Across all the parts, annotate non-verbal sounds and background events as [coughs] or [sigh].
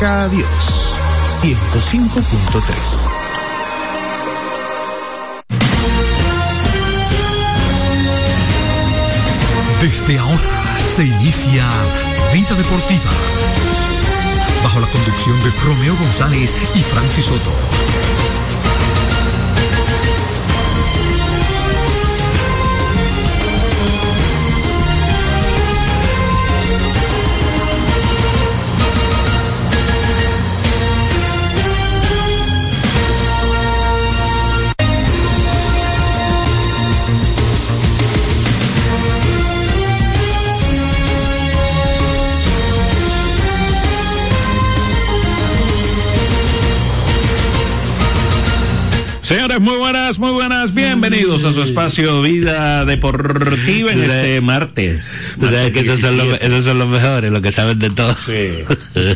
acerca a Dios. 105.3 Desde ahora se inicia Vida Deportiva. Bajo la conducción de Romeo González y Francis Soto. Señores, muy buenas, muy buenas, bienvenidos a su espacio Vida Deportiva en este martes. Tú sabes que esos son, los, esos son los mejores, los que saben de todo. Sí. [laughs]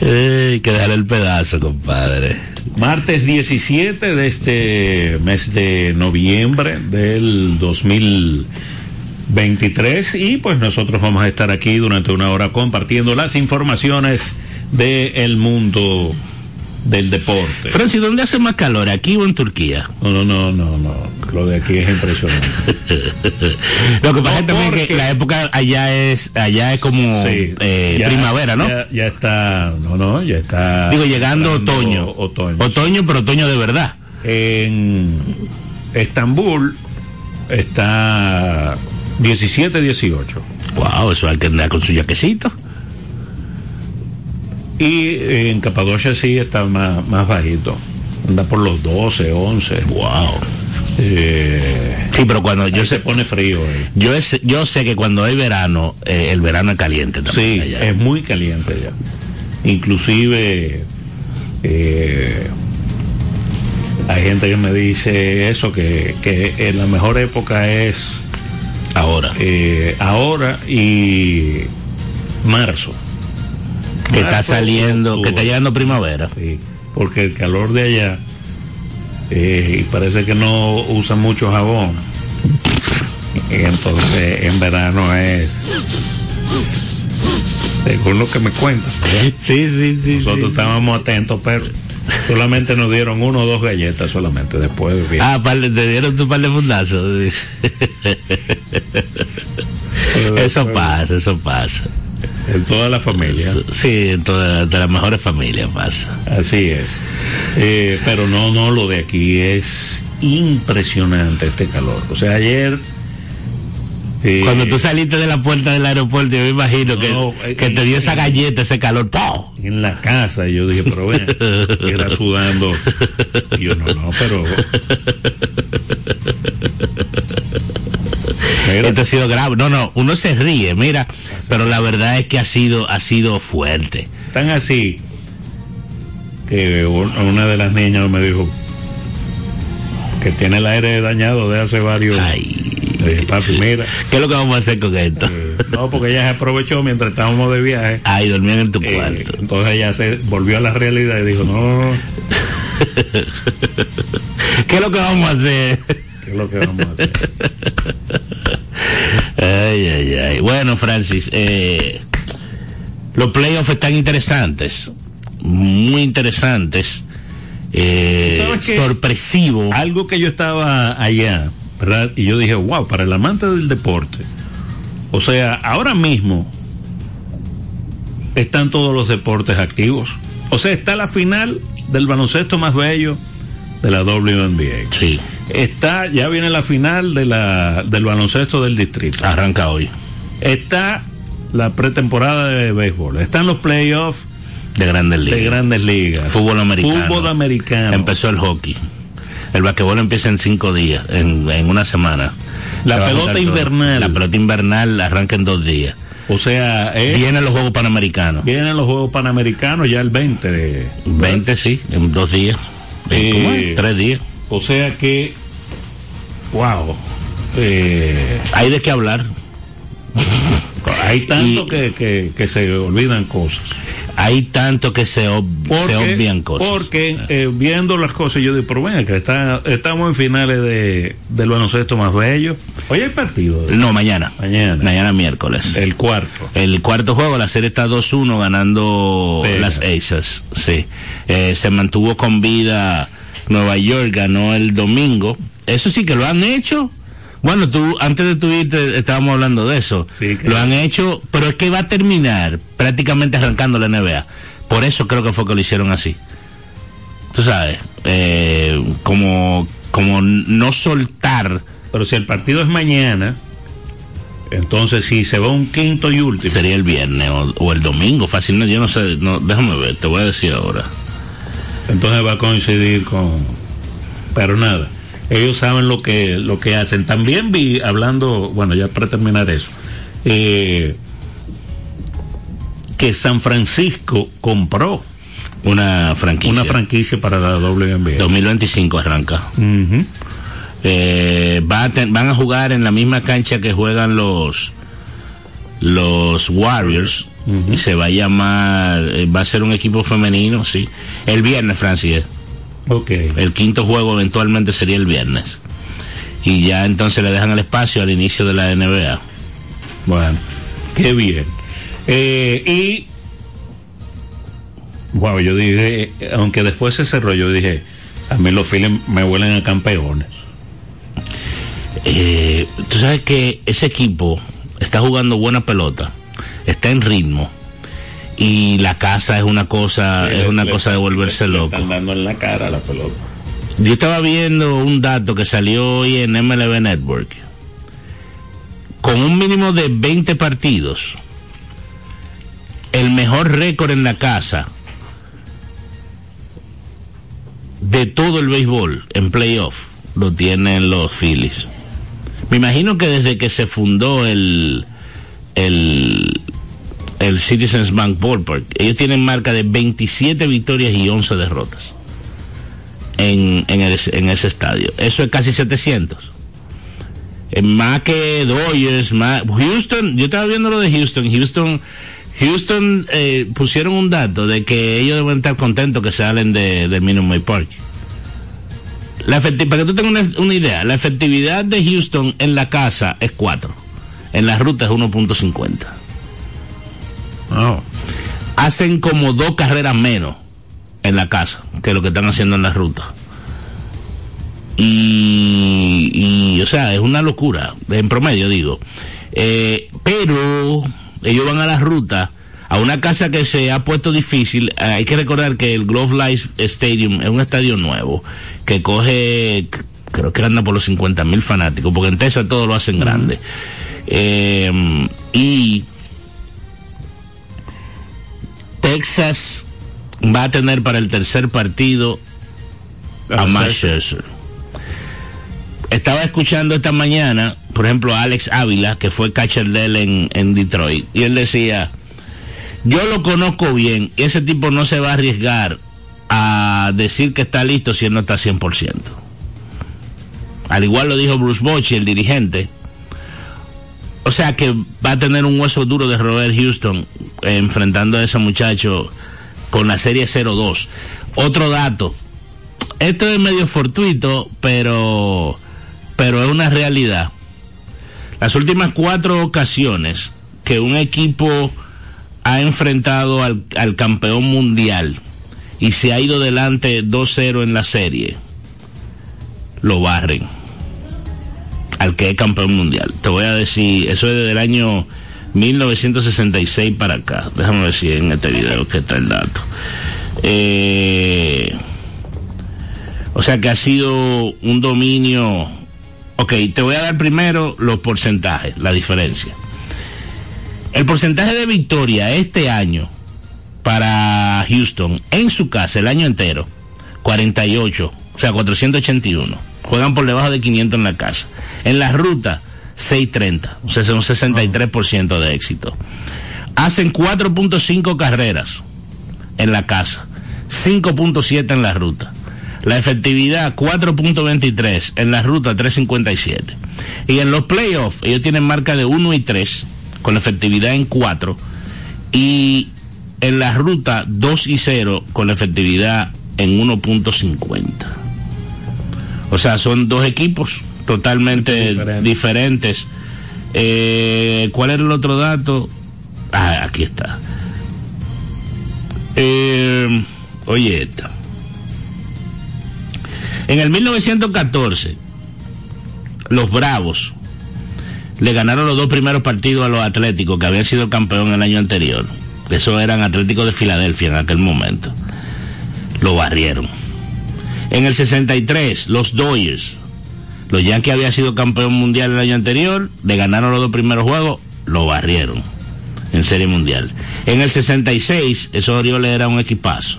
Hay que dejar el pedazo, compadre. Martes 17 de este mes de noviembre del 2023 y pues nosotros vamos a estar aquí durante una hora compartiendo las informaciones del mundo del deporte. Francis, ¿dónde hace más calor? ¿Aquí o en Turquía? No, no, no, no, no. Lo de aquí es impresionante. [laughs] Lo que pasa es también que la época allá es allá es como Sí, eh, ya- primavera, ¿no? Ya, ya está, no, no, ya está. Digo, llegando otoño. Otoño. Otoño, pero otoño de verdad. En Estambul está 17, 18. Wow, eso hay que andar con su yaquecito. Y en Capadocia sí está más, más bajito. Anda por los 12, 11. Wow. Eh, Sí, pero cuando yo se pone frío. eh. yo es- yo sé que cuando hay verano, eh, el verano es caliente también. Sí, allá. es muy caliente ya. Inclusive eh, hay gente que me dice eso, que, que en la mejor época es ahora. eh, ahora y marzo. Que está saliendo, que está llegando primavera. Sí, porque el calor de allá, eh, y parece que no usan mucho jabón. Entonces en verano es, según lo que me cuentan, Sí, sí, sí. nosotros estábamos atentos, pero solamente nos dieron uno o dos galletas solamente, después bien. Ah, par te dieron tu par de fundazos. eso pasa, eso pasa. En toda la familia. Sí, en todas de las mejores familias pasa. Así es. Eh, pero no, no, lo de aquí es impresionante este calor. O sea, ayer... eh, Cuando tú saliste de la puerta del aeropuerto, yo me imagino que, No, eh, que te dio esa galleta, ese calor. ¡pau! en la casa y yo dije pero ven [laughs] era sudando y yo no no pero Mira, Esto ha sido grave. No, no, uno se ríe, mira, pero la verdad es que ha sido, ha sido fuerte. tan así que un- una de las niñas me dijo que tiene el aire dañado de hace varios Ay. Dije, papi mira ¿Qué es lo que vamos a hacer con esto? eh, no porque ella se aprovechó mientras estábamos de viaje Ay, dormían en tu Eh, cuarto. entonces ella se volvió a la realidad y dijo no, [laughs] ¿Qué es lo que vamos a hacer? ¿qué es lo que vamos a hacer? [laughs] Ay, ay, ay. Bueno, Francis, eh, los playoffs están interesantes, muy interesantes, eh, ¿Sabes qué? sorpresivo. algo que yo estaba allá, ¿verdad? Y yo dije, wow, para el amante del deporte. O sea, ahora mismo están todos los deportes activos. O sea, está la final del baloncesto más bello de la WNBA. Sí, Está, ya viene la final de la, del baloncesto del distrito. arranca hoy, Está la pretemporada de béisbol. Están los playoffs de Grandes Ligas. de grandes ligas. Fútbol americano. Fútbol americano. Empezó el hockey. El basquetbol empieza en cinco días, en, en una semana. La Se pelota todo. invernal. La pelota invernal arranca en dos días. O sea, es- Vienen los Juegos Panamericanos. Vienen los Juegos Panamericanos ya el 20 de... 20, sí, en dos días. Eh. Tres días. O sea que... ¡Wow! Eh, Hay de qué hablar. [laughs] hay tanto Y- que, que, que se olvidan cosas. Hay tanto que se, ob porque, se obvian cosas. Porque eh, viendo las cosas, yo digo, pero bueno, que está, estamos en finales de, del baloncesto más bello. Hoy hay partido. No, mañana. Mañana. Mañana miércoles. El cuarto. El cuarto juego, la serie está 2-1 ganando Pega. las Aces. Sí. Eh, se mantuvo con vida Nueva York, ganó el domingo. Eso sí que lo han hecho. Bueno, tú, antes de tu irte, estábamos hablando de eso. Sí, que- Lo han hecho, pero es que va a terminar prácticamente arrancando la NBA. Por eso creo que fue que lo hicieron así. Tú sabes, eh, como, como no soltar Pero si el partido es mañana, entonces si se va un quinto y último. sería el viernes o, o el domingo, fácilmente. Yo no sé, no, déjame ver, te voy a decir ahora. entonces va a coincidir con pero nada ellos saben lo que lo que hacen. También vi hablando bueno ya para terminar eso eh, que San Francisco compró Una franquicia. una franquicia para la WNBA 2025 arranca. Eh, va a ten- van a jugar en la misma cancha que juegan los los Warriors y se va a llamar eh, va a ser un equipo femenino sí. El viernes Francis ok. El quinto juego eventualmente sería el viernes. Y ya entonces le dejan el espacio al inicio de la NBA bueno qué bien. Eh, y wow yo dije aunque después se cerró yo dije a mí los Phillies me huelen a campeones. Eh, tú sabes que ese equipo está jugando buena pelota, está en ritmo y la casa es una cosa, es una Le- cosa de volverse le loco. están dando en la cara a la pelota Yo estaba viendo un dato que salió hoy en MLB Network. Con un mínimo de 20 partidos, el mejor récord en la casa de todo el béisbol en playoff lo tienen los Phillies. Me imagino que desde que se fundó el, el, el Citizens Bank Ballpark, ellos tienen marca de 27 victorias y 11 derrotas en, en, ese estadio. Eso es casi 700. Eh, Más que Dodgers, más... Houston, yo estaba viendo lo de Houston. Houston, Houston eh, pusieron un dato de que ellos deben estar contentos que salen de, de Minute Maid Park. La para que tú tengas una, una idea, la efectividad de Houston en la casa es 4. En la ruta es 1.50. No. Hacen como dos carreras menos en la casa que lo que están haciendo en la ruta. Y, y, o sea, es una locura, en promedio digo. Eh, pero ellos van a la ruta, a una casa que se ha puesto difícil. Eh, hay que recordar que el Glove Life Stadium es un estadio nuevo que coge, creo que anda por los 50 mil fanáticos, porque en Texas todo lo hacen grande. Eh, y Texas va a tener para el tercer partido a Max Scherzer. Estaba escuchando esta mañana, por ejemplo, a Alex Ávila, que fue catcher de él en, en Detroit, y él decía, yo lo conozco bien, y ese tipo no se va a arriesgar a decir que está listo si él no está 100%. Al igual lo dijo Bruce Bochy, el dirigente. O sea que va a tener un hueso duro de Robert Houston enfrentando a ese muchacho con la serie 0-2. Otro dato. Esto es medio fortuito, pero, pero es una realidad. Las últimas cuatro ocasiones que un equipo ha enfrentado al, al campeón mundial y se ha ido delante 2-0 en la serie, lo barren al que es campeón mundial. Te voy a decir, eso es desde el año 1966 para acá. Déjame ver si en este video que está el dato. Eh, o sea que ha sido un dominio. Ok, te voy a dar primero los porcentajes, la diferencia. El porcentaje de victoria este año para Houston en su casa el año entero, 48, o sea, 481. Juegan por debajo de 500 en la casa. En la ruta, 630, o sea, un 63% de éxito. Hacen 4.5 carreras en la casa, 5.7 en la ruta. La efectividad 4.23, en la ruta 3.57. Y en los playoffs ellos tienen marca de 1 y 3, con efectividad en 4. Y en la ruta 2 y 0 con efectividad en 1.50. O sea, son dos equipos totalmente Diferente. diferentes. Eh, ¿Cuál era el otro dato? Ah, aquí está. Eh, oye, esta. En el 1914, los Bravos le ganaron los dos primeros partidos a los Atléticos que habían sido campeón el año anterior. Esos eran Atléticos de Filadelfia en aquel momento. Lo barrieron. En el 63, los Dodgers. Los Yankees habían sido campeón mundial el año anterior, le ganaron los dos primeros juegos, lo barrieron en Serie Mundial. En el 66, esos Orioles era un equipazo.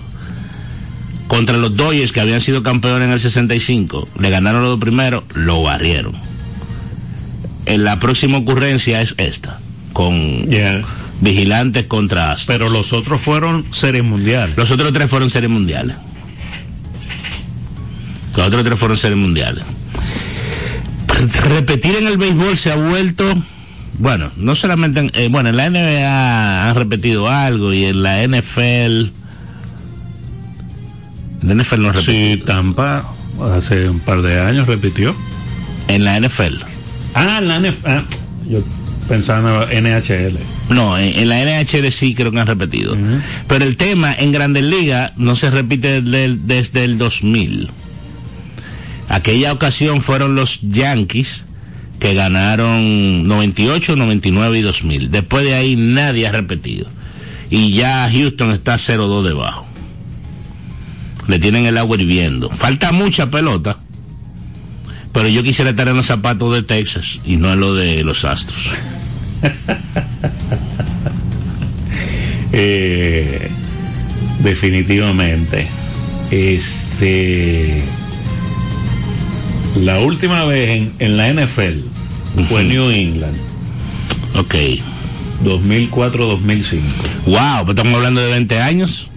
Contra los Dodgers, que habían sido campeones en el 65, le ganaron los dos primeros, lo barrieron. En la próxima ocurrencia es esta, con. Vigilantes contra Astros. Pero los otros fueron series mundiales. Los otros tres fueron series mundiales. Los otros tres fueron series mundiales. Repetir en el béisbol se ha vuelto, bueno, no solamente en, eh, bueno, en la NBA han repetido algo y en la NFL, en la NFL no ha repetido. Sí, Tampa hace un par de años repitió. En la NFL. Ah, la NF ah, yo pensaba en NHL. No, en, en la NHL sí creo que han repetido. Pero el tema en Grandes Ligas no se repite desde el, desde el 2000. Aquella ocasión fueron los Yankees que ganaron 98, 99 y 2000. Después de ahí nadie ha repetido. Y ya Houston está 0-2 debajo. Le tienen el agua hirviendo. Falta mucha pelota. Pero yo quisiera estar en los zapatos de Texas y no en lo de los Astros. [laughs] Eh, definitivamente. Este. La última vez en, en la NFL fue Ujú. New England, Ok. 2004-2005. Wow, pues estamos hablando de 20 años.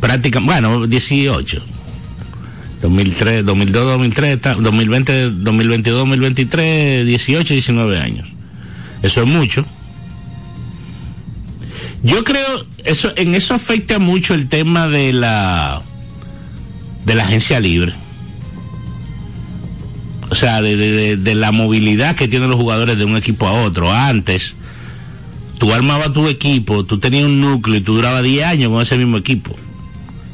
Prácticamente, bueno, 18. 2003, 2002, 2003, ta- 2020, 2022, 2023, 18, 19 años. Eso es mucho. Yo creo, eso, en eso afecta mucho el tema de la, de la agencia libre. Sea, de, de- de- la movilidad que tienen los jugadores de un equipo a otro. Antes, tú armabas tu equipo, tú tenías un núcleo y tú durabas 10 años con ese mismo equipo.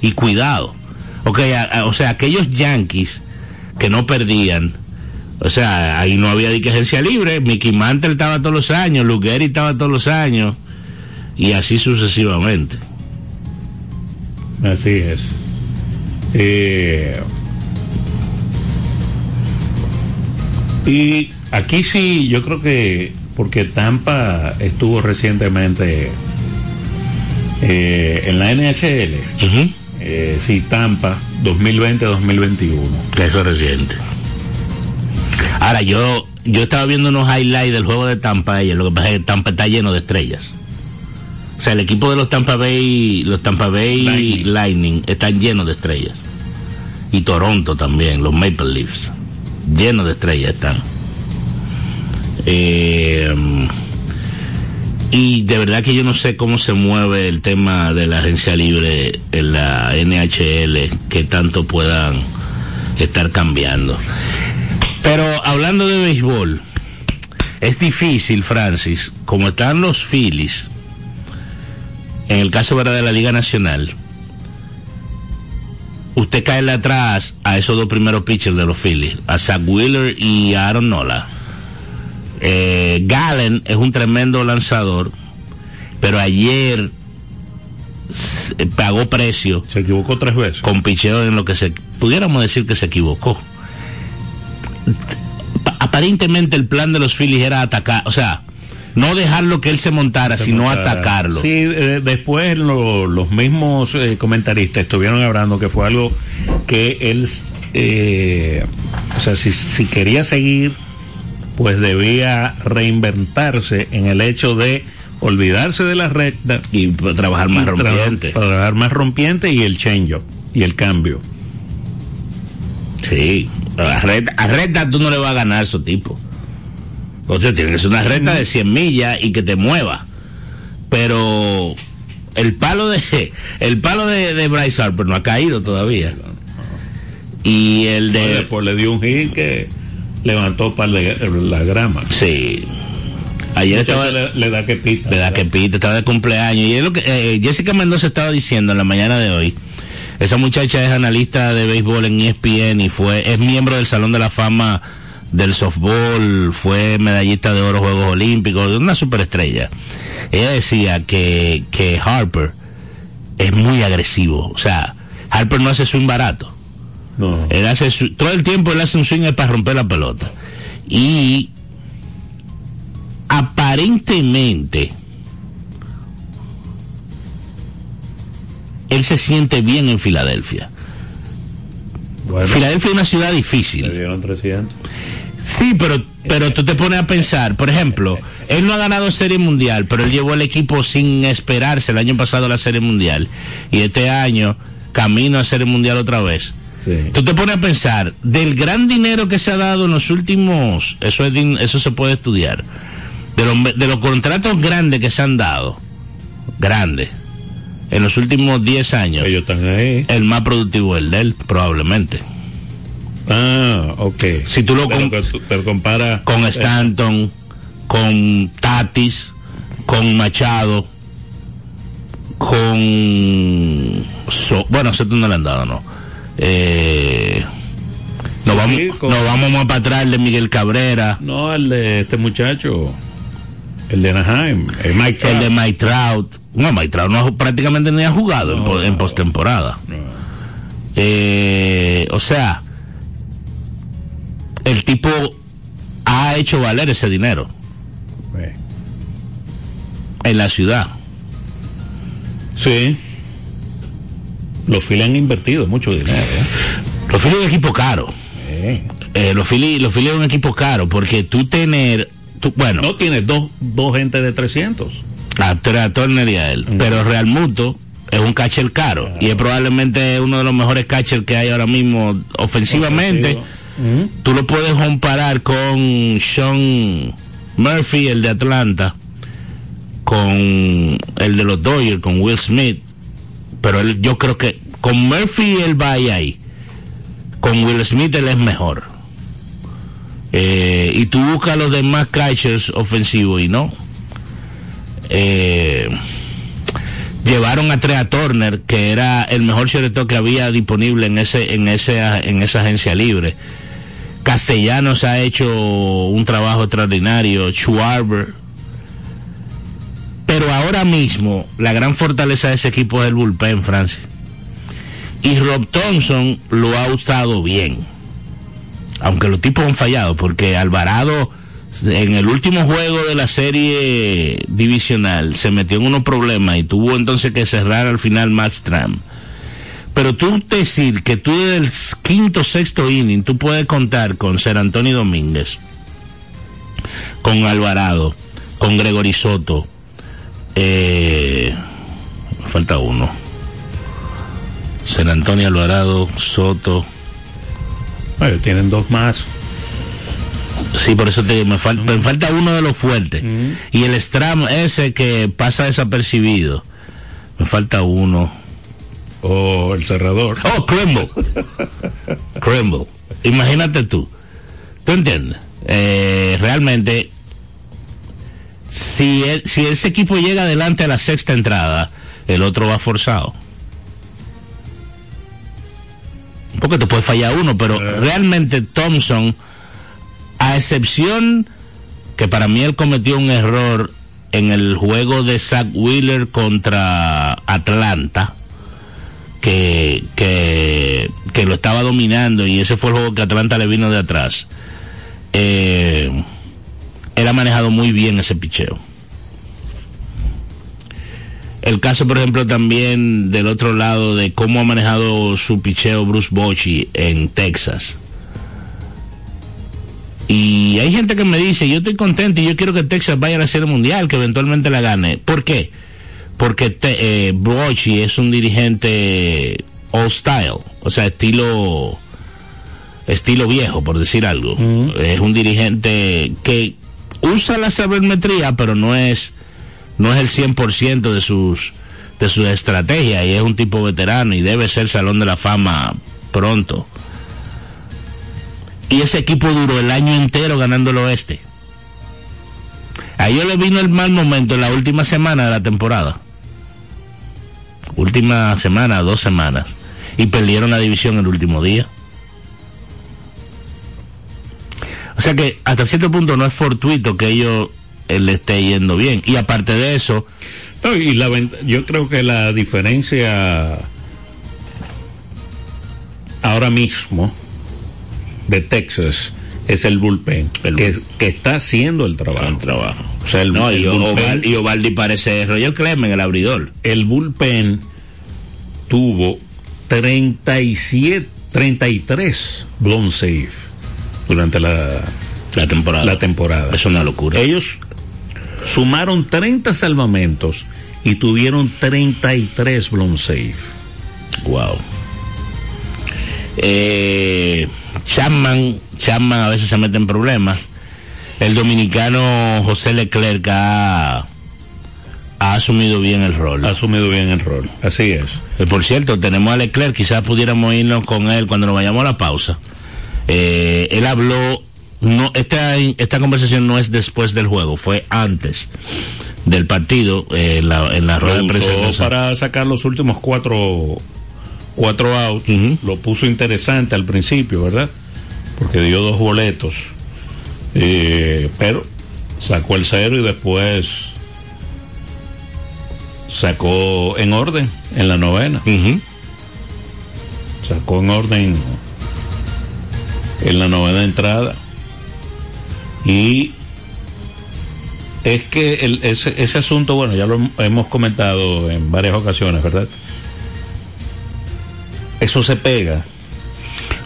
Y cuidado. Ok, a- a- o sea, aquellos Yankees que no perdían, o sea, ahí no había dique agencia libre, Mickey Mantle estaba todos los años, Lou Gehrig estaba todos los años, y así sucesivamente. Así es. Eh, y aquí sí, yo creo que porque Tampa estuvo recientemente eh, en la NHL, Ujú. eh, sí, Tampa 2020-2021. Que eso es reciente. Ahora, yo, yo estaba viendo unos highlights del juego de Tampa ayer, lo que pasa es que Tampa está lleno de estrellas. O sea, el equipo de los Tampa Bay, los Tampa Bay Lightning. Lightning, están llenos de estrellas. Y Toronto también, los Maple Leafs, llenos de estrellas están. Eh, y de verdad que yo no sé cómo se mueve el tema de la agencia libre en la NHL, que tanto puedan estar cambiando. Pero hablando de béisbol, es difícil, Francis, como están los Phillies, en el caso ¿verdad? de la Liga Nacional, usted cae atrás a esos dos primeros pitchers de los Phillies, a Zach Wheeler y a Aaron Nola. Eh, Gallen es un tremendo lanzador, pero ayer s- pagó precio Se equivocó tres veces. con picheo en lo que se pudiéramos decir que se equivocó. Pa- Aparentemente el plan de los Phillies era atacar, o sea, no dejarlo que él se montara, Se sino montara. atacarlo. Sí, eh, después lo- los mismos eh, comentaristas estuvieron hablando que fue algo que él, eh, o sea, si, si quería seguir, pues debía reinventarse en el hecho de olvidarse de la recta Y trabajar más y tra- rompiente. trabajar más rompiente y el change y el cambio. Sí. A recta, a recta tú no le vas a ganar a esos tipos. O sea, tiene que ser una recta de 100 millas y que te mueva. Pero el palo de [laughs] el palo de, de Bryce Harper no ha caído todavía. Y el de Después le dio un hit que levantó para la grama. sí. Ayer estaba le, le da que pita. ¿Verdad que Pete estaba de cumpleaños? Y es lo que eh, Jessica Mendoza estaba diciendo en la mañana de hoy. Esa muchacha es analista de béisbol en ESPN y fue es miembro del Salón de la Fama del softball, fue medallista de oro Juegos Olímpicos, una superestrella. Ella decía que, que Harper es muy agresivo. O sea, Harper no hace swing barato. No. Él hace su- todo el tiempo él hace un swing para romper la pelota. Y aparentemente él se siente bien en Filadelfia. Bueno, Filadelfia es una ciudad difícil. Dieron 300. Sí, pero pero tú te pones a pensar, por ejemplo, él no ha ganado Serie Mundial, pero él llevó el equipo sin esperarse el año pasado a la Serie Mundial y este año camino a Serie Mundial otra vez. Sí. Tú te pones a pensar del gran dinero que se ha dado en los últimos, eso es eso se puede estudiar, de los, de los contratos grandes que se han dado, grandes, en los últimos 10 años, Ellos están ahí. el más productivo es el de él, probablemente. Ah, ok. Si tú lo Pero com- te compara Con Stanton, con Tatis, con Machado, con... So- bueno, Soto no le han dado, ¿no? Eh, nos, Sí, vamos, con- nos vamos más para atrás el de Miguel Cabrera, No, el de este muchacho, el de Anaheim, el Mike Trout. el de Mike Trout. No, Mike Trout no prácticamente ni ha jugado en, po- en postemporada. Eh, o sea, el tipo ha hecho valer ese dinero Eh, en la ciudad. Sí. Los Phillies han invertido mucho dinero. ¿eh? Los Phillies es un equipo caro. Eh. Eh, los Phillies, los Phillies es un equipo caro porque tú tener, tú, bueno, No tiene dos, dos gente de 300. a, a Turner y a él, pero Real Muto es un catcher caro y es probablemente uno de los mejores catchers que hay ahora mismo ofensivamente. Tú lo puedes comparar con Sean Murphy, el de Atlanta, con el de los Dodgers, con Will Smith, pero él, yo creo que con Murphy él va ahí, ahí. Con Will Smith él es mejor. Eh, y tú buscas los demás catchers ofensivos y no. Eh, llevaron a Trea Turner, que era el mejor shortstop que había disponible en ese, en ese, en esa agencia libre. Castellanos ha hecho un trabajo extraordinario, Schwarber. Pero ahora mismo, la gran fortaleza de ese equipo es el bullpen, Francis. Y Rob Thompson lo ha usado bien. Aunque los tipos han fallado, porque Alvarado en el último juego de la serie divisional se metió en unos problemas y tuvo entonces que cerrar al final Matt. Pero tú decir que tú desde el quinto, sexto inning, tú puedes contar con Ser Antonio Domínguez, con Alvarado, con Gregory Soto, eh, me falta uno. Ser Antonio Alvarado, Soto. Bueno, tienen dos más. Sí, por eso te digo, me, fal- me falta uno de los fuertes. Y el Stram ese que pasa desapercibido. Me falta uno. O el cerrador. Oh, Crumble. Crumble. Imagínate tú. ¿Tú entiendes? Eh, realmente, si, el- si ese equipo llega adelante a la sexta entrada, el otro va forzado. Porque te puede fallar uno, pero realmente Thompson, a excepción que para mí él cometió un error en el juego de Zach Wheeler contra Atlanta, que, que, que lo estaba dominando y ese fue el juego que Atlanta le vino de atrás. Eh, él ha manejado muy bien ese picheo. El caso, por ejemplo, también del otro lado de cómo ha manejado su picheo Bruce Bochy en Texas. Y hay gente que me dice, yo estoy contento y yo quiero que Texas vaya a la Serie Mundial, que eventualmente la gane. ¿Por qué? Porque te, eh, Bochy es un dirigente old style, o sea, estilo estilo viejo, por decir algo. Es un dirigente que usa la sabermetría, pero no es no es el 100% de sus de su estrategia y es un tipo veterano y debe ser Salón de la Fama pronto. Y ese equipo duró el año entero ganando el oeste. A ellos le vino el mal momento en la última semana de la temporada. Última semana, dos semanas. Y perdieron la división el último día. O sea que hasta cierto punto no es fortuito que ellos eh, le esté yendo bien. Y aparte de eso, No, y la yo creo que la diferencia ahora mismo de Texas es el bullpen, El que, que está haciendo el trabajo. el trabajo. O sea, el, No, el y, bullpen, y Ovaldi parece Roger Clemen, el abridor. el bullpen tuvo 37, 33 blown safe durante la, La temporada. la temporada. Es una locura. Ellos sumaron 30 salvamentos y tuvieron 33 blown safe. Wow. Eh, Chapman, Chapman a veces se mete en problemas. El dominicano José Leclerc ha, ha asumido bien el rol. Ha asumido bien el rol. Así es. Eh, por cierto, tenemos a Leclerc, quizás pudiéramos irnos con él cuando nos vayamos a la pausa. Eh, él habló, no, esta, esta conversación no es después del juego, fue antes del partido, eh, en, la, en la rueda de prensa. para sacar los últimos cuatro, cuatro outs. Lo puso interesante al principio, ¿verdad? Porque dio dos boletos. Eh, pero sacó el cero y después sacó en orden en la novena. Sacó en orden en la novena entrada y es que el- ese, ese asunto bueno ya lo hem- hemos comentado en varias ocasiones verdad eso se pega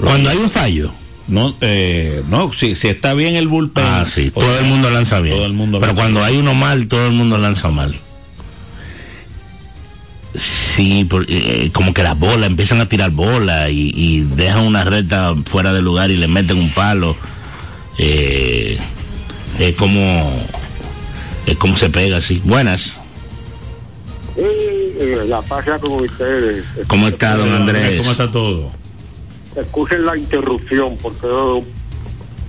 Cuando hay un fallo, no eh, no si, si está bien el bullpen Ah, sí, todo sea, el mundo lanza bien. todo el mundo Pero lanza cuando bien. hay uno mal, todo el mundo lanza mal. Sí, por- eh, como que las bolas empiezan a tirar bolas y, y dejan una recta fuera de lugar y le meten un palo. Eh, es como es como se pega así. Buenas. Eh, la pasa con ustedes. ¿Cómo está, don Andrés? cómo está todo Excusen la interrupción, porque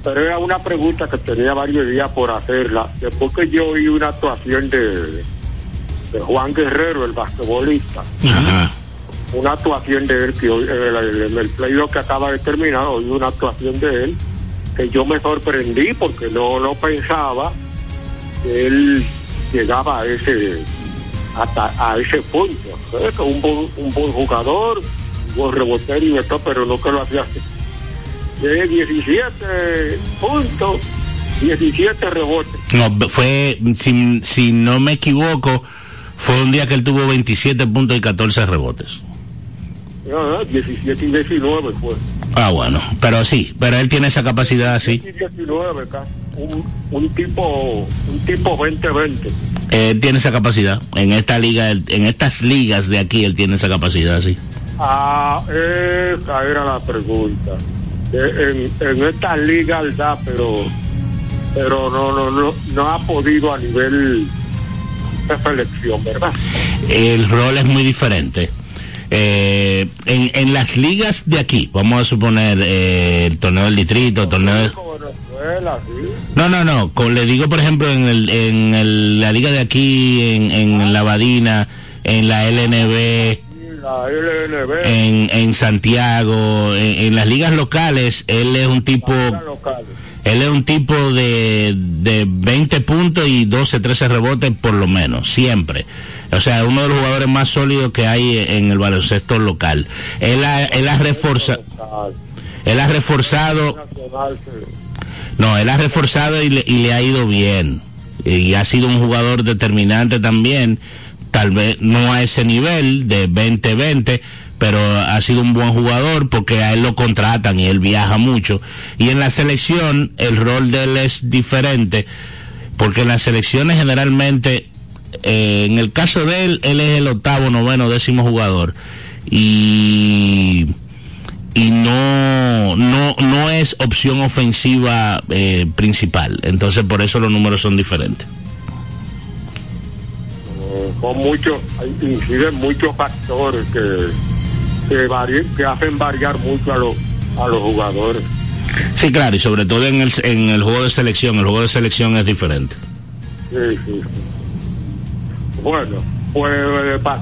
pero era una pregunta que tenía varios días por hacerla. Después que yo oí una actuación de, de Juan Guerrero, el basquetbolista, Ajá. una actuación de él, que hoy, eh, el, el, el playoff que acaba de terminar, oí una actuación de él, que yo me sorprendí porque no, no pensaba que él llegaba a ese hasta a ese punto. ¿sabes? Un, buen, un buen jugador, un buen rebotero y todo, pero no que lo hacía. De 17 puntos, 17 rebotes. No, fue, si, si no me equivoco, fue un día que él tuvo 27 puntos y 14 rebotes. No, 17 y 19 fue. Ah, bueno, pero sí, pero él tiene esa capacidad así. Y 19 acá. Un, un tipo un tipo 20-20. Él tiene esa capacidad. En esta liga, en estas ligas de aquí, él tiene esa capacidad, sí. Ah, esa era la pregunta. Eh, En, en esta liga da, pero pero no, no, no, no ha podido a nivel de selección, ¿verdad? El rol es muy diferente. Eh, en, en las ligas de aquí, vamos a suponer eh, el torneo del distrito, el torneo de... Sí. No, no, no. Con, le digo, por ejemplo, en, el, en el- la liga de aquí, en, en la Badina, en la LNB, La LNB, en, en Santiago, en, las ligas locales, él es un tipo, él es un tipo de, de 20 puntos y 12, 13 rebotes por lo menos, siempre. O sea, uno de los jugadores más sólidos que hay en el baloncesto local. Él ha, él ha reforzado, Ah, él ha reforzado. No, él ha reforzado y le, y le ha ido bien. Y ha sido un jugador determinante también. Tal vez no a ese nivel de 20-20, pero ha sido un buen jugador porque a él lo contratan y él viaja mucho. Y en la selección el rol de él es diferente porque en las selecciones generalmente, eh, en el caso de él, él es el octavo, noveno, décimo jugador. Y y no es opción ofensiva eh, principal entonces por eso los números son diferentes son muchos, inciden muchos factores que, que, vari- que hacen variar mucho a los, a los jugadores. Sí, claro, y sobre todo en el, en el juego de selección. El juego de selección es diferente. Sí, sí, sí. Bueno, pues para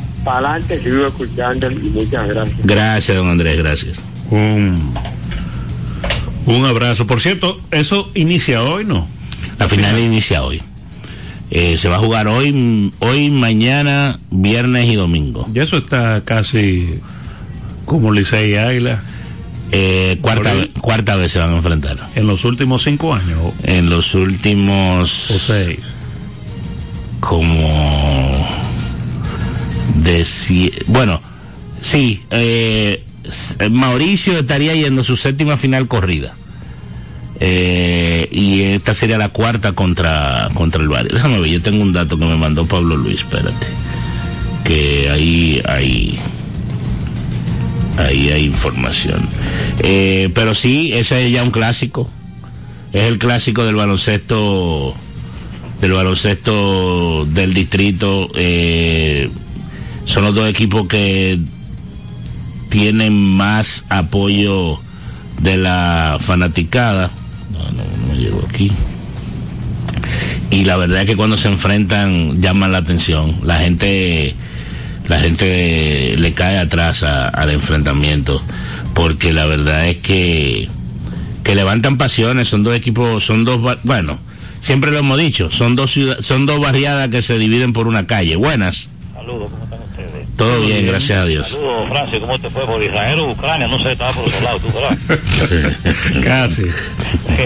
adelante sigo escuchando y muchas gracias. Gracias, don Andrés, gracias. Un abrazo. Por cierto, eso inicia hoy, ¿no? La final inicia hoy. Eh, se va a jugar hoy, hoy, mañana, viernes y domingo. Y eso está casi como Licey y Águila Eh, cuarta, ve- cuarta vez se van a enfrentar. en los últimos cinco años En los últimos... o seis. como de bueno sí eh, Mauricio estaría yendo a su séptima final corrida. Eh, y esta sería la cuarta contra contra el barrio. Déjame ver yo tengo un dato que me mandó Pablo Luis espérate. Que ahí hay ahí hay información. Eh, pero sí ese es ya un clásico. Es el clásico del baloncesto del baloncesto del distrito. Eh, son los dos equipos que tienen más apoyo de la fanaticada. No, no, no me llegó aquí. Y la verdad es que cuando se enfrentan llaman la atención. La gente la gente le cae atrás al enfrentamiento porque la verdad es que que levantan pasiones, son dos equipos, son dos, bueno, siempre lo hemos dicho, son dos ciudad- son dos barriadas que se dividen por una calle. Buenas, Saludos, ¿cómo están ustedes? Todo bien, gracias a Dios. Saludos, Francis, ¿cómo te fue por Israel o Ucrania? No sé, estaba por otro lado, tú, ¿verdad? [laughs] Casi.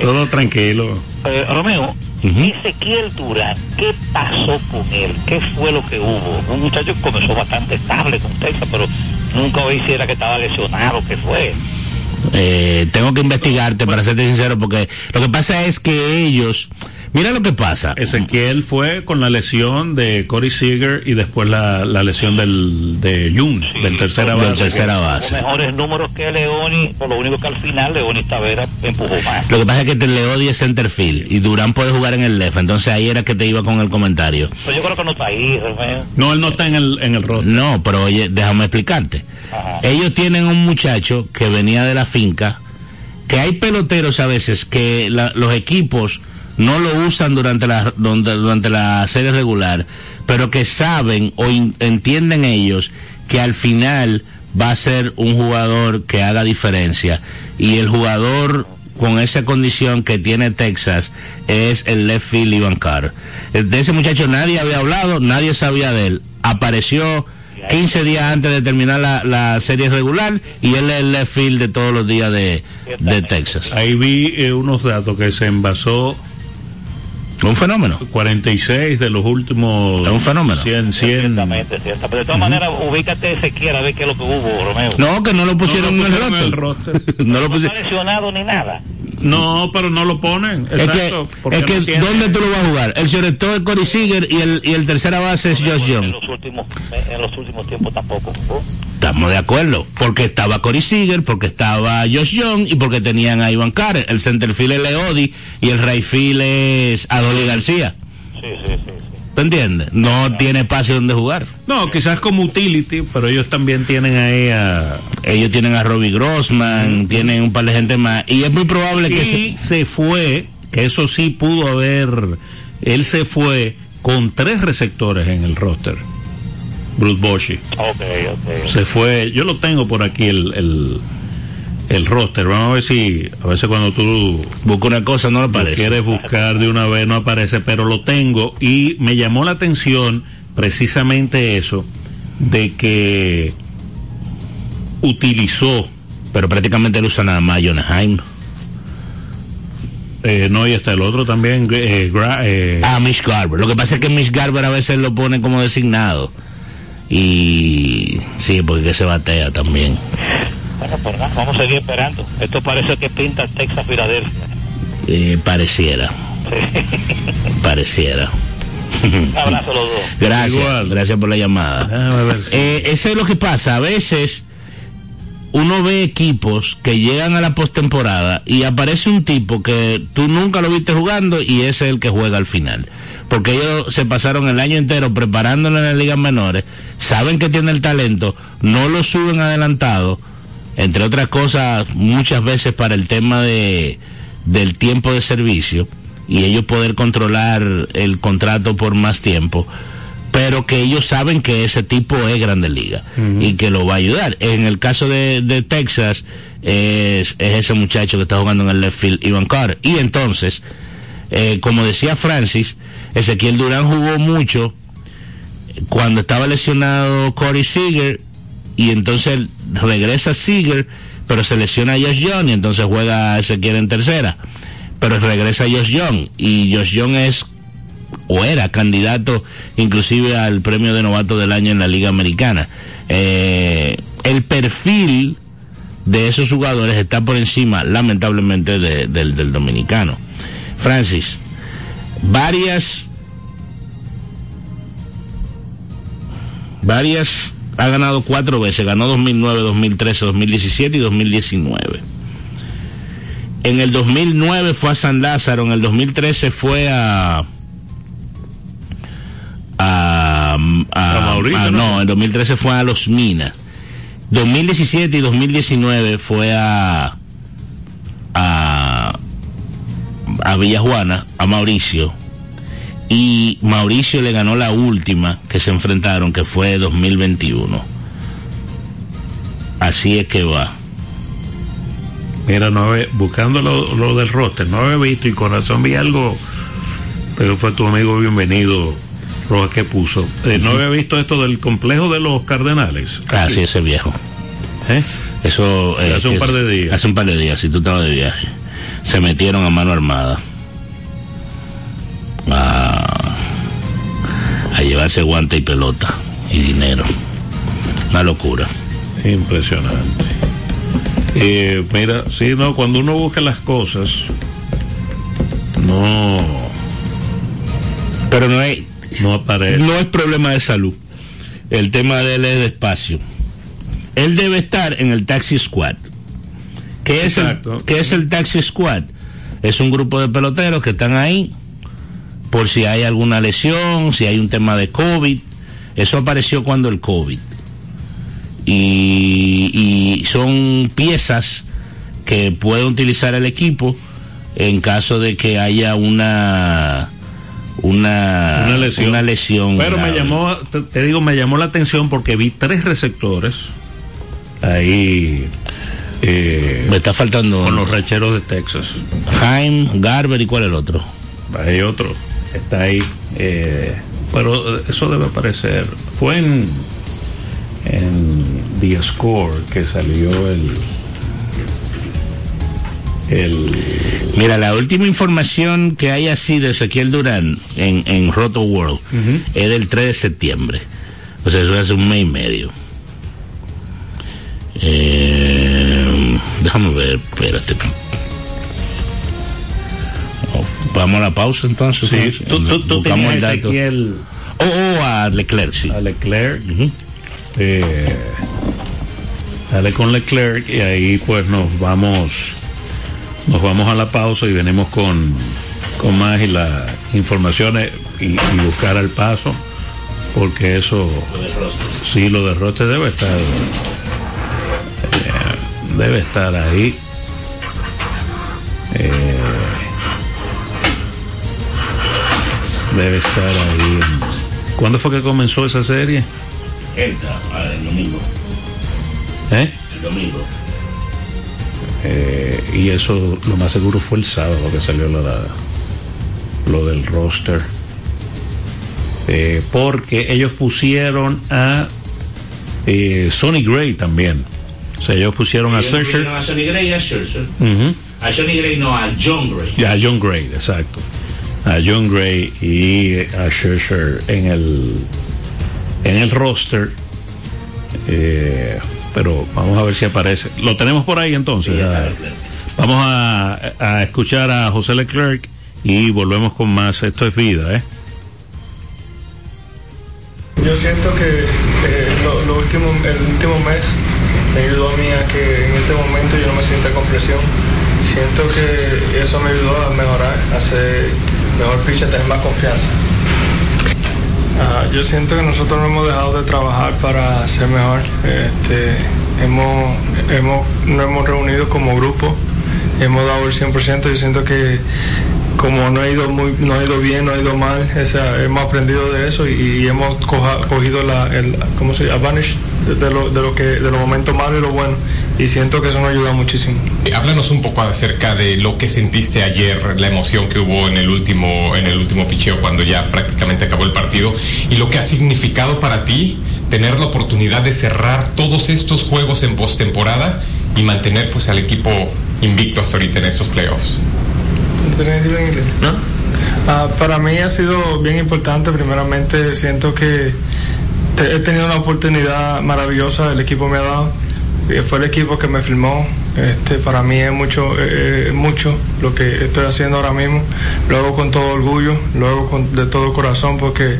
Todo tranquilo. Eh, Romeo, Ujú. Ezequiel Durán, ¿qué pasó con él? ¿Qué fue lo que hubo? Un muchacho que comenzó bastante estable con Texas, pero nunca oí si era que estaba lesionado, ¿qué fue? Eh, tengo que investigarte para serte sincero porque lo que pasa es que ellos, mira lo que pasa. Ezequiel fue con la lesión de Corey Seager y después la, la lesión del, de Jung, del tercera Del base. tercera Tuvo base. mejores números que Leoni, por lo único que al final Leoni Tavera empujó más. Lo que pasa es que te Leodi es centerfield y Durán puede jugar en el left, entonces ahí era que te iba con el comentario. Pero yo creo que no está ahí, Romeo. No, él no está en el, en el roster. No, pero oye, déjame explicarte. Ajá. Ellos tienen un muchacho que venía de la finca, que hay peloteros a veces que la- los equipos no lo usan durante la, durante la serie regular, pero que saben o entienden ellos que al final va a ser un jugador que haga diferencia. Y el jugador con esa condición que tiene Texas es el left field Ivan Carr. Eh, De ese muchacho nadie había hablado, nadie sabía de él. Apareció 15 días antes de terminar la, la serie regular y él es el left field de todos los días de, de Texas. Ahí vi eh, unos datos que se envasó Un fenómeno. 46 de los últimos Es un fenómeno. 100, 100. Ciertamente, cierto. Pero de todas maneras, ubícate Ezequiel a ver qué es lo que hubo, Romeo. No, que no lo pusieron, No lo pusieron en en el roster. roster. [laughs] no lo No pusieron. está lesionado ni nada. No, pero no lo ponen. Es que, es que no tiene- ¿dónde tú lo vas a jugar? El selector es Corey Seager y el, y el tercera base es Josh En Young. los últimos, en los últimos tiempos tampoco. jugó. Estamos de acuerdo. Porque estaba Corey Seager, porque estaba Josh Young y porque tenían a Ivan Carter. El centerfield es Leodi y el right field es Adolí García. Sí, sí, sí. ¿Tú entiendes? No tiene espacio donde jugar. No, quizás como utility, pero ellos también tienen ahí a... Ellos tienen a Robbie Grossman, tienen un par de gente más. Y es muy probable que... Se- se fue, que eso sí pudo haber... Él se fue con tres receptores en el roster. Bruce Bochy. Ok, ok. Se fue, yo lo tengo por aquí el, el, el roster. Vamos a ver si, a veces cuando tú busca una cosa, no le lo parece. quieres buscar de una vez no aparece, pero lo tengo y me llamó la atención precisamente eso de que utilizó, Pero prácticamente él usa nada más Jonaheim. eh, no, y está el otro también, eh, eh, Ah, Mish Garber. Lo que pasa es que Mish Garber a veces lo pone como designado. Y sí, porque que se batea también. Bueno, pues nada, vamos a seguir esperando. Esto parece que pinta Texas Filadelfia. Eh, pareciera, [laughs] pareciera. Un abrazo a los dos. Gracias, Igual. gracias por la llamada. ver Eh, eso es lo que pasa. A veces uno ve equipos que llegan a la postemporada y aparece un tipo que tú nunca lo viste jugando y ese es el que juega al final. Porque ellos se pasaron el año entero preparándolo en las ligas menores, saben que tiene el talento, no lo suben adelantado, entre otras cosas, muchas veces para el tema de, del tiempo de servicio y ellos poder controlar el contrato por más tiempo pero que ellos saben que ese tipo es grande liga y que lo va a ayudar. En el caso de, de Texas, es, es, ese muchacho que está jugando en el left field, Ivan Carter. Y entonces, eh, como decía Francis, Ezequiel Durán jugó mucho cuando estaba lesionado Corey Seager y entonces regresa Seager, pero se lesiona a Josh Young y entonces juega Ezequiel en tercera. Pero regresa Josh Young y Josh Young es o era candidato inclusive al premio de novato del año en la Liga Americana. Eh, el perfil de esos jugadores está por encima, lamentablemente, de, del, del dominicano. Francis, varias, varias, ha ganado cuatro veces, ganó 2009, 2013, 2017 y 2019. En el 2009 fue a San Lázaro, en el 2013 fue a a, a, Mauricio, no, en 2013 fue a Los Minas. 2017 y 2019 fue a a a Villajuana, a Mauricio. Y Mauricio le ganó la última que se enfrentaron, que fue 2021. Así es que va. Mira, no había- buscando lo, lo del roster, no había visto y con razón vi algo, pero fue tu amigo bienvenido, Rojas, que puso. Eh, no había visto esto del complejo de los Cardenales. Casi ese viejo. ¿Eh? Eso eh, Hace un par de días. Hace un par de días, si tú estabas de viaje. Se metieron a mano armada. A, a llevarse guante y pelota y dinero. Una locura. Impresionante. Eh, mira, sí, no, cuando uno busca las cosas, no, Pero no hay, no aparece. no es problema de salud. El tema de él es de espacio. Él debe estar en el Taxi Squad. ¿Qué es, el. ¿Qué es el Taxi Squad? Es un grupo de peloteros que están ahí por si hay alguna lesión, si hay un tema de COVID. Eso apareció cuando el COVID. Y, y son piezas que puede utilizar el equipo en caso de que haya una una, Una lesión. una lesión Pero me llamó, te, te digo, me llamó la atención porque vi tres receptores ahí eh, me está faltando con los rancheros de Texas. Jaime Garber y cuál es el otro Hay otro, está ahí. eh, pero eso debe aparecer. Fue en, en The Score que salió el. El. Mira, la última información que hay así de Ezequiel Durán en, en Roto World es del 3 de septiembre. O sea, eso hace un mes y medio. Eh, déjame ver, espérate. Oh, Vamos a la pausa entonces. Sí, tú, tú, tú tenías el dato. Ezequiel Oh, oh, a Leclerc, sí. a Leclerc. Eh, dale con Leclerc y ahí pues nos vamos nos vamos a la pausa y venimos con, con más y las informaciones y, y buscar al paso porque eso sí lo de Roche debe estar eh, debe estar ahí Eh, debe estar ahí ¿cuándo fue que comenzó esa serie? Entra, ah, el domingo. ¿eh? El domingo. Eh, y eso lo más seguro fue el sábado que salió la- lo del roster. Eh, porque ellos pusieron a eh, Sonny Gray también. O sea, ellos pusieron a Scherzer A Sonny Gray y a Scherzer. Ujú. A Sonny Gray no, a John Gray. y a John Gray, exacto. A John Gray y a Scherzer en el en el roster. Eh, pero vamos a ver si aparece. Lo tenemos por ahí entonces. Ya. Vamos a, a escuchar a José Leclerc y volvemos con más. Esto es vida, ¿eh? Yo siento que eh, lo, lo último, el último mes me ayudó a mí a que en este momento yo no me sienta con presión. Siento que eso me ayudó a mejorar, a ser mejor pitcher, a tener más confianza. Ah, yo siento que nosotros no hemos dejado de trabajar para ser mejor. Este, hemos, hemos, nos hemos reunido como grupo, hemos dado el 100%. Yo siento que como no ha ido muy, no ha ido bien, no ha ido mal, hemos aprendido de eso y, hemos cogido la, el, ¿cómo se llama? Advantage de, lo, de lo que, de los momentos malos y lo bueno. Y siento que eso nos ayuda muchísimo. Eh, háblanos un poco acerca de lo que sentiste ayer, la emoción que hubo en el último, en el último picheo cuando ya prácticamente acabó el partido y lo que ha significado para ti tener la oportunidad de cerrar todos estos juegos en postemporada y mantener pues al equipo invicto hasta ahorita en estos playoffs. ¿No? Ah, para mí ha sido bien importante. Primeramente, siento que he tenido una oportunidad maravillosa, el equipo me ha dado. Fue el equipo que me filmó. Este, para mí es mucho, eh, mucho lo que estoy haciendo ahora mismo. Lo hago con todo orgullo, lo hago con, de todo corazón porque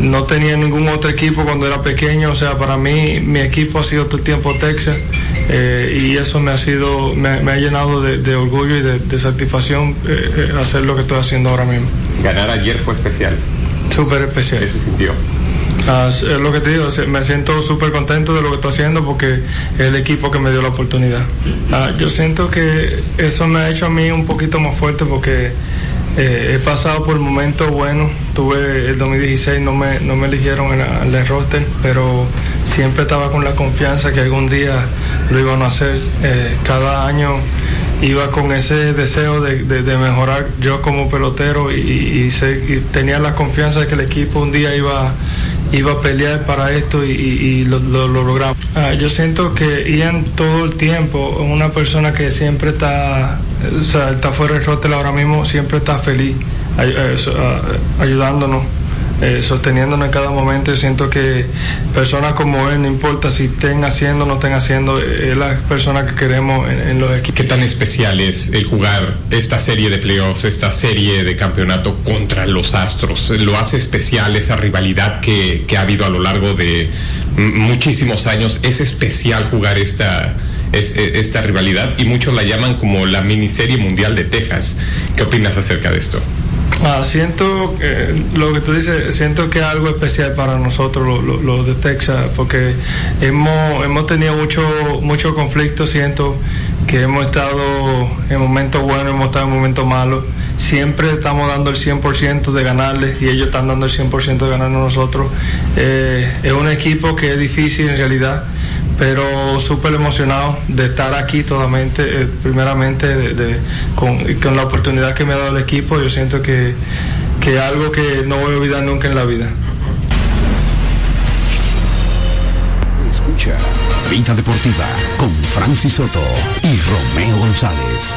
no tenía ningún otro equipo cuando era pequeño. O sea, para mí mi equipo ha sido todo el tiempo Texas eh, y eso me ha sido, me, ha llenado de, orgullo y de, satisfacción eh, eh, hacer lo que estoy haciendo ahora mismo. Ganar ayer fue especial. Súper especial. ¿Qué se sintió? Ah, es lo que te digo, me siento súper contento de lo que estoy haciendo porque es el equipo que me dio la oportunidad. Ah, yo siento que eso me ha hecho a mí un poquito más fuerte porque eh, he pasado por momentos buenos. Tuve el 2016, no me, no me eligieron en, el roster, pero siempre estaba con la confianza que algún día lo iban a hacer. Eh, cada año iba con ese deseo de, mejorar yo como pelotero y, tenía la confianza de que el equipo un día iba, iba a pelear para esto y, lo, logramos. Ah, yo siento que Ian todo el tiempo, una persona que siempre está, o sea, está fuera del roster ahora mismo, siempre está feliz ayudándonos eh, sosteniéndonos en cada momento. siento que personas como él, no importa si estén haciendo o no estén haciendo, eh, es la persona que queremos en, los equipos. ¿Qué tan especial es el jugar esta serie de playoffs, esta serie de campeonato contra los Astros? ¿Lo hace especial esa rivalidad que, que ha habido a lo largo de muchísimos años? ¿Es especial jugar esta esta rivalidad y muchos la llaman como la miniserie mundial de Texas. ¿Qué opinas acerca de esto? Ah, siento que lo que tú dices, siento que es algo especial para nosotros, lo, de Texas, porque hemos, hemos tenido mucho, mucho conflicto, siento que hemos estado en momentos buenos, hemos estado en momentos malos. Siempre estamos dando el 100% de ganarles y ellos están dando el 100% de ganarnos nosotros. Eh, es un equipo que es difícil en realidad pero súper emocionado de estar aquí totalmente, eh, primeramente con, la oportunidad que me ha dado el equipo, yo siento que, que algo que no voy a olvidar nunca en la vida. Escucha Vida Deportiva con Francis Soto y Romeo González.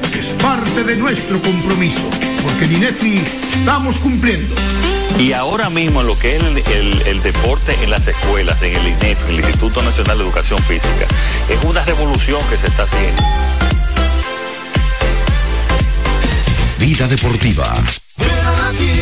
parte de nuestro compromiso, porque en INEFI estamos cumpliendo. Y ahora mismo lo que es el, deporte en las escuelas, en el INEFI, el Instituto Nacional de Educación Física, es una revolución que se está haciendo. Vida deportiva.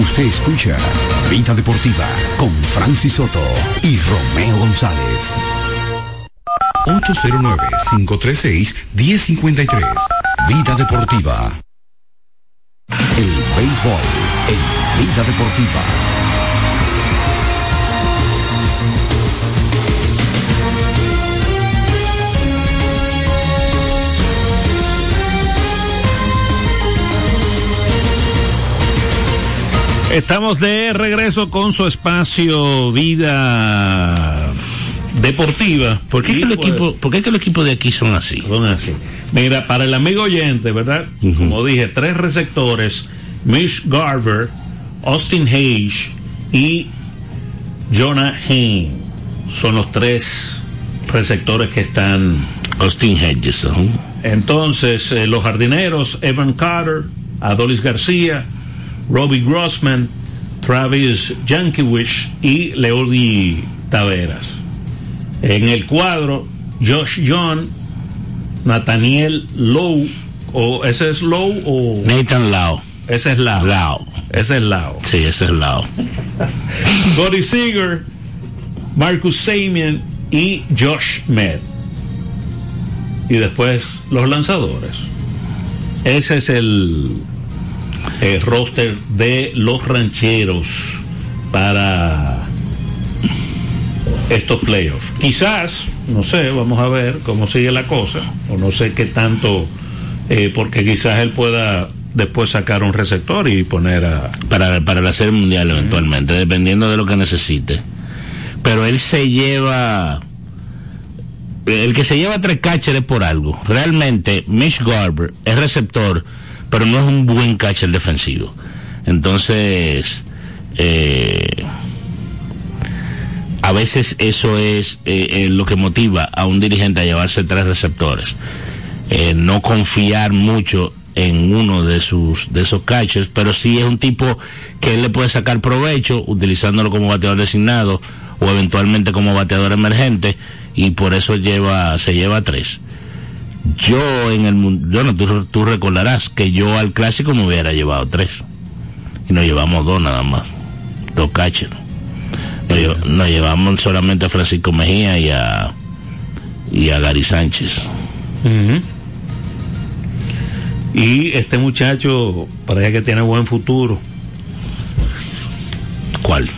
Usted escucha Vida Deportiva con Francis Soto y Romeo González. 809-536-1053. Vida Deportiva. El béisbol en Vida Deportiva. Estamos de regreso con su espacio Vida Deportiva. ¿Por qué, que el equipo, ¿Por qué que los equipos de aquí son así? Son así. Mira, para el amigo oyente, ¿verdad? Como dije, tres receptores, Mitch Garver, Austin Hayes y Jonah Hain. Son los tres receptores que están. Austin Hedges. Entonces, eh, los jardineros, Evan Carter, Adolis García, Robbie Grossman, Travis Jankiewicz y Leody Taveras. En el cuadro, Josh John, Nathaniel Lowe, o ese es Lowe o Nathan Lau. Ese es Lau. Lau. Ese es Lau. Sí, ese es Lau. [laughs] Buddy Seeger, Marcus Samian y Josh Med. Y después los lanzadores. Ese es el, el roster de los rancheros para estos playoffs. Quizás, no sé, vamos a ver cómo sigue la cosa, o no sé qué tanto, eh, porque quizás él pueda después sacar un receptor y poner a... Para, para la serie mundial eventualmente, dependiendo de lo que necesite. Pero él se lleva... El que se lleva tres catchers es por algo. Realmente, Mitch Garber es receptor, pero no es un buen catcher defensivo. Entonces, eh, a veces eso es eh, eh, lo que motiva a un dirigente a llevarse tres receptores. Eh, no confiar mucho en uno de sus de esos catchers, pero sí es un tipo que él le puede sacar provecho utilizándolo como bateador designado o eventualmente como bateador emergente y por eso lleva se lleva tres. Yo en el mundo, no, tú, tú recordarás que yo al clásico me hubiera llevado tres y nos llevamos dos nada más, dos catchers. Nos, nos llevamos solamente a Francisco Mejía y a y a Gary Sánchez. Y este muchacho parece que tiene buen futuro. ¿Cuál?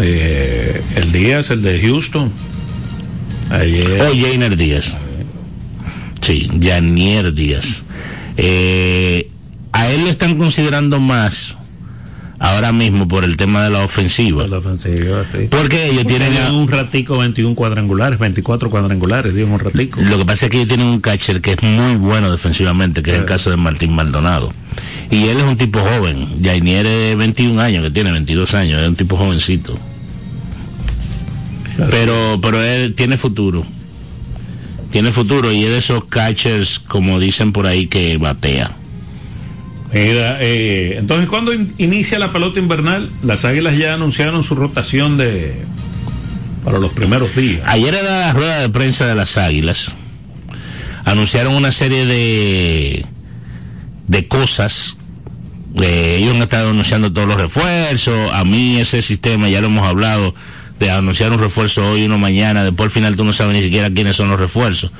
Eh, el Díaz, el de Houston. Ayer. O Jainer Díaz. Sí, Janier Díaz. Eh, a él le están considerando más ahora mismo por el tema de la ofensiva. La ofensiva, sí. Porque ellos tienen un ratico 21 cuadrangulares, 24 cuadrangulares, digo un ratico. Lo que pasa es que ellos tienen un catcher que es muy bueno defensivamente, que es el caso de Martín Maldonado. Y él es un tipo joven. Jainier es 21 años, que tiene 22 años, es un tipo jovencito. Pero, pero él tiene futuro. Tiene futuro y es de esos catchers, como dicen por ahí, que batea. Mira, eh, entonces, ¿cuándo in- inicia la pelota invernal? Las Águilas ya anunciaron su rotación de, para los primeros días. Ayer era la rueda de prensa de las Águilas. Anunciaron una serie de, de cosas. Eh, ellos han estado anunciando todos los refuerzos. A mí ese sistema, ya lo hemos hablado, de anunciar un refuerzo hoy y uno mañana. Después al final tú no sabes ni siquiera quiénes son los refuerzos.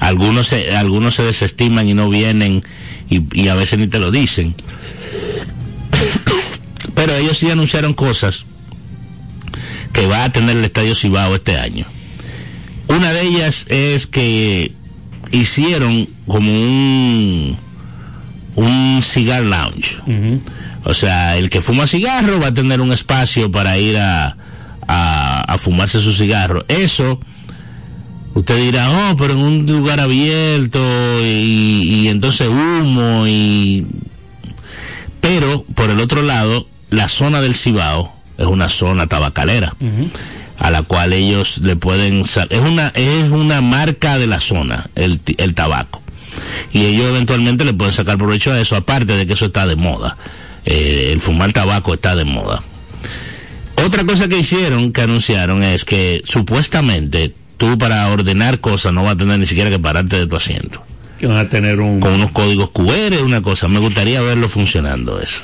Algunos se, algunos se desestiman y no vienen y, y a veces ni te lo dicen. [coughs] Pero ellos sí anunciaron cosas que va a tener el Estadio Cibao este año. Una de ellas es que hicieron como un un cigar lounge. O sea, el que fuma cigarro va a tener un espacio para ir a, a, a fumarse su cigarro. Eso, usted dirá, oh, pero en un lugar abierto y, y entonces humo y... Pero, por el otro lado, la zona del Cibao es una zona tabacalera a la cual ellos le pueden es una es una marca de la zona el, el tabaco. Y ellos eventualmente le pueden sacar provecho a eso aparte de que eso está de moda. Eh, el fumar tabaco está de moda otra cosa que hicieron que anunciaron es que supuestamente tú para ordenar cosas no vas a tener ni siquiera que pararte de tu asiento. Que van a tener un con unos códigos QR una cosa. Me gustaría verlo funcionando eso.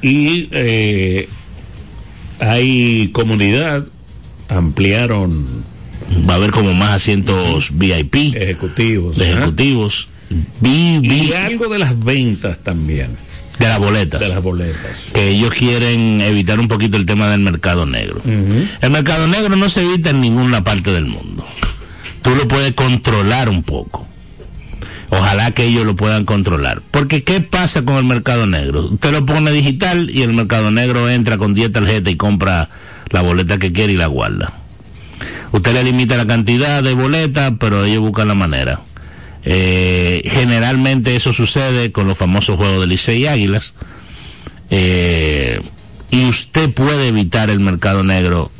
Y eh, hay comunidad ampliaron va a haber como más asientos VIP ejecutivos de ejecutivos vi, vi y algo de las ventas también de las boletas. De las boletas. Que ellos quieren evitar un poquito el tema del mercado negro. El mercado negro no se evita en ninguna parte del mundo. Tú lo puedes controlar un poco. Ojalá que ellos lo puedan controlar. Porque qué pasa con el mercado negro usted lo pone digital y el mercado negro entra con 10 tarjetas y compra la boleta que quiere y la guarda. Usted le limita la cantidad de boletas pero ellos buscan la manera eh, generalmente eso sucede con los famosos juegos de Licey y Águilas. Eh, y usted puede evitar el mercado negro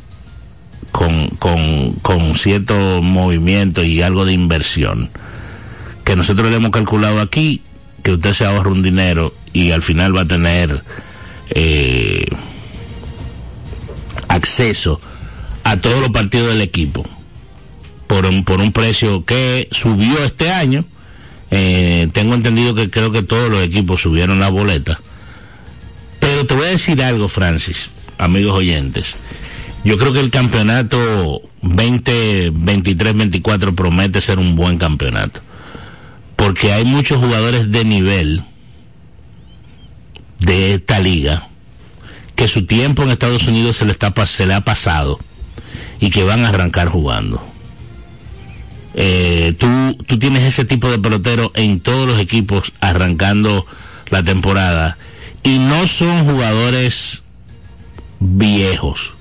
con, con, con cierto movimiento y algo de inversión. Que nosotros le hemos calculado aquí que usted se ahorra un dinero y al final va a tener eh, acceso a todos los partidos del equipo por un, por un precio que subió este año. Eh, tengo entendido que creo que todos los equipos subieron la boleta. Pero te voy a decir algo, Francis, amigos oyentes. Yo creo que el campeonato 2023-24 promete ser un buen campeonato. Porque hay muchos jugadores de nivel de esta liga que su tiempo en Estados Unidos se le, está, se le ha pasado y que van a arrancar jugando. Eh, tú, tú tienes ese tipo de pelotero en todos los equipos arrancando la temporada y no son jugadores viejos.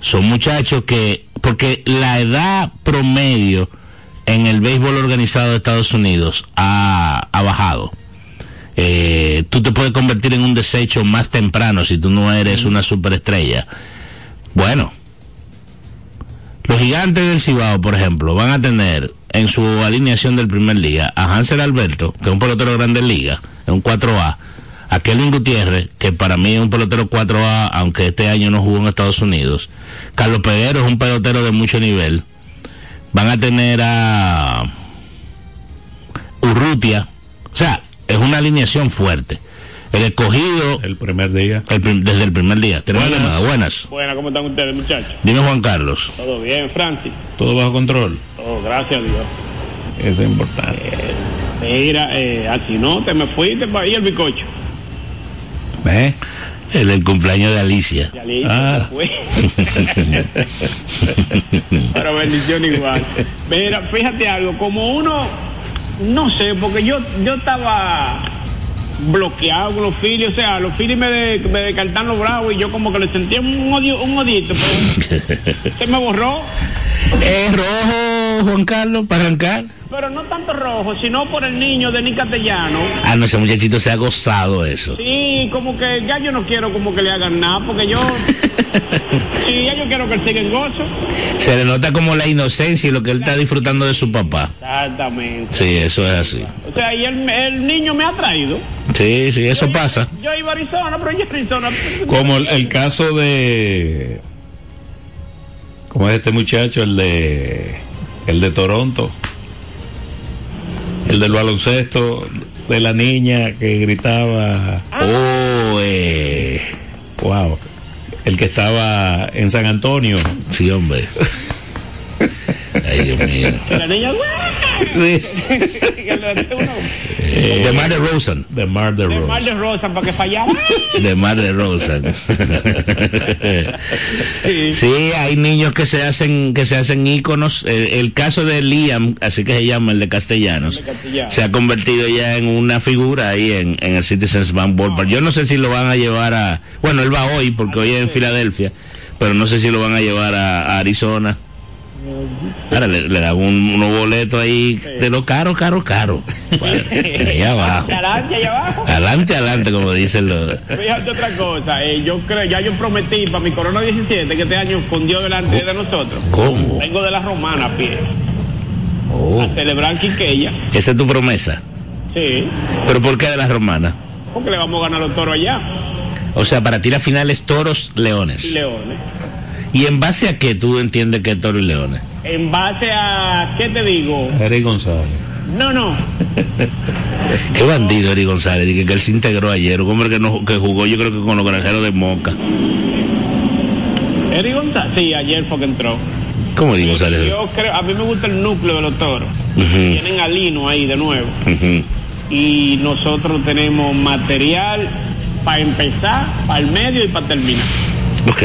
Son muchachos que, porque la edad promedio en el béisbol organizado de Estados Unidos ha, bajado. Eh, tú te puedes convertir en un desecho más temprano si tú no eres una superestrella. Bueno, los gigantes del Cibao, por ejemplo, van a tener en su alineación del primer día a Hansel Alberto, que es un pelotero grande en liga, es un 4A, a Kelvin Gutiérrez, que para mí es un pelotero 4A, aunque este año no jugó en Estados Unidos. Carlos Peguero es un pelotero de mucho nivel. Van a tener a Urrutia. O sea, es una alineación fuerte. El escogido. El primer día. desde el primer día. Tenemos llamada. Buenas. Buenas, ¿cómo están ustedes, muchachos? Dime Juan Carlos. Todo bien, Francis. Todo bajo control. Todo, gracias a Dios. Eso es importante. Mira, eh, así no, te me fuiste para ahí el bicocho. ¿Eh? El cumpleaños de Alicia. Ya listo, Ah. fue. [laughs] Pero bendición igual. Mira, fíjate algo, como uno, no sé, porque yo, yo estaba bloqueado con los Phillies, o sea, los Phillies me, de- me descartan los bravos y yo como que le sentía un odio, un odito, pero [laughs] se me borró. ¿Es rojo, Juan Carlos, para arrancar? Pero no tanto rojo, sino por el niño de Ni Castellano. Ah, no, ese muchachito se ha gozado eso. Sí, como que ya yo no quiero como que le hagan nada, porque yo... [laughs] [laughs] ya yo quiero que él siga en gozo. Se le nota como la inocencia y lo que él está disfrutando de su papá. Exactamente. Sí, eso es así. O sea, y el, el niño me ha traído. Sí, sí, eso pasa. Yo iba a Arizona, pero yo a Arizona... Como el, el caso de ¿Cómo es este muchacho? El de. El de Toronto. El del baloncesto de la niña que gritaba. Oh, eh. Wow. El que estaba en San Antonio. Sí, hombre. [laughs] Ay, Dios mío. La niña, Sí. Eh, de Mar de Rosen. De Mar de de Rosen. Mar de Rosa para que fallara. De Mar de Rosen. [laughs] sí, hay niños que se hacen que se hacen íconos. El, el caso de Liam, así que se llama el de Castellanos, Castellanos. se ha convertido ya en una figura ahí en, en el Citizens Bank Ballpark. Yo no sé si lo van a llevar a, bueno, él va hoy porque hoy es en Filadelfia, pero no sé si lo van a llevar a, a Arizona. Ahora le, le dan un, unos boletos ahí de lo caro, caro, caro. [laughs] Ahí abajo. Adelante, allá abajo. Adelante, adelante, como dicen los. Fíjate otra cosa, eh, yo creo, ya yo prometí para mi Corona 17 que este año Dios delante de nosotros. ¿Cómo? Vengo de la Romana a pie. Oh. A celebrar Quiqueya. Esa es tu promesa. Sí, ¿Pero por qué de las romanas? porque le vamos a ganar los toros allá. O sea, para ti la final es toros, leones. leones. ¿Y en base a qué tú entiendes que es toros y leones? En base a, ¿qué te digo? Eric González. No, no. [laughs] Qué bandido Eri González, dije que él se integró ayer, un hombre que, no, que jugó yo creo que con los granjeros de Moca. Eric González. Sí, ayer fue que entró. ¿Cómo Eri González? Yo creo, a mí me gusta el núcleo de los toros. Ujú, Tienen a Lino ahí de nuevo. Y nosotros tenemos material para empezar, para el medio y para terminar. Ok.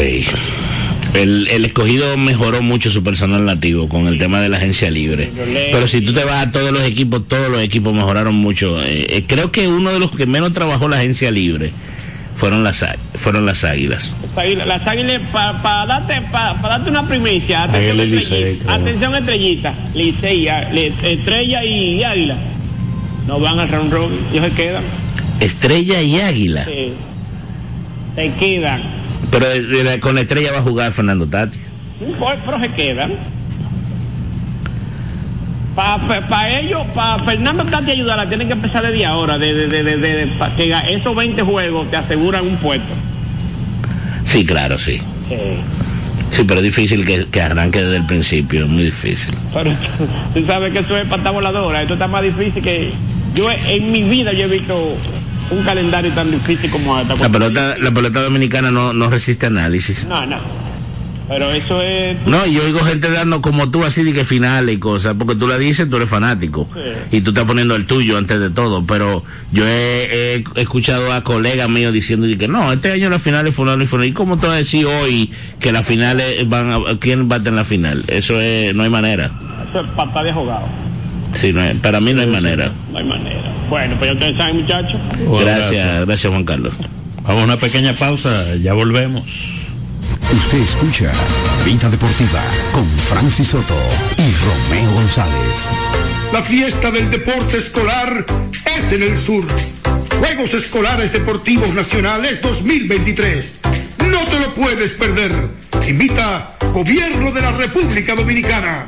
El, el escogido mejoró mucho su personal nativo con el tema de la agencia libre. Pero si tú te vas a todos los equipos, todos los equipos mejoraron mucho. Eh, eh, creo que uno de los que menos trabajó la agencia libre fueron las, fueron las águilas. Las águilas- Las águilas, para darte, pa- pa darte una primicia, atención, estrellita, atención estrellita, estrella y, y águila, no van al round robin, ellos se quedan, Estrella y águila. sí, se quedan, Pero eh, eh, con la estrella va a jugar Fernando Tati. Pero se quedan. Para ellos, para Fernando Tati ayudarla, tienen que empezar desde ahora, de, de, de, de- pa- que esos 20 juegos te aseguran un puesto. Sí, claro, sí. Sí, pero es difícil que, que arranque desde el principio, muy difícil. Pero tú sabes que esto es pata voladora, esto está más difícil que... Yo en mi vida yo he visto un calendario tan difícil como esta. La pelota, la pelota dominicana no, no resiste análisis. No, no. Pero eso es... No, yo oigo gente dando como tú así de que finales y cosas, porque tú la dices, tú eres fanático. Sí. Y tú estás poniendo el tuyo antes de todo, pero yo he, he escuchado a colegas míos diciendo de que no, este año las finales fulano y fulano. ¿Y cómo te vas a decir hoy que las finales van a, quién va a estar en la final? Eso es, no hay manera. Eso es pata de jugado. Sí, no hay- para mí no hay manera. No hay manera. Bueno, pues ya ustedes saben, muchachos. Gracias, gracias Juan Carlos. Vamos a una pequeña pausa, ya volvemos. Usted escucha Vida Deportiva con Francis Soto y Romeo González. La fiesta del deporte escolar es en el sur. Juegos Escolares Deportivos Nacionales 2023. No te lo puedes perder. Invita Gobierno de la República Dominicana.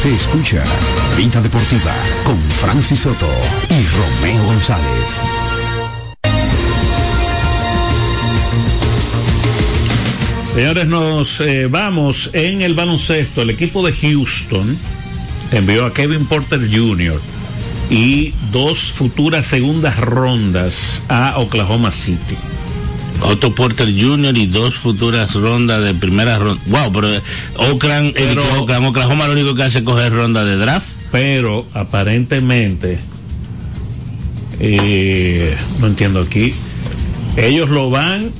Usted escucha Vida Deportiva con Francis Soto y Romeo González. Señores, nos eh, vamos en el baloncesto. El equipo de Houston envió a Kevin Porter Jr. y dos futuras segundas rondas a Oklahoma City. Otto Porter Jr. y dos futuras rondas de primera ronda. Wow, pero Oakland, el Pero- Oakland, Oklahoma lo único que hace es coger ronda de draft. Pero aparentemente, eh, no entiendo aquí, ellos lo van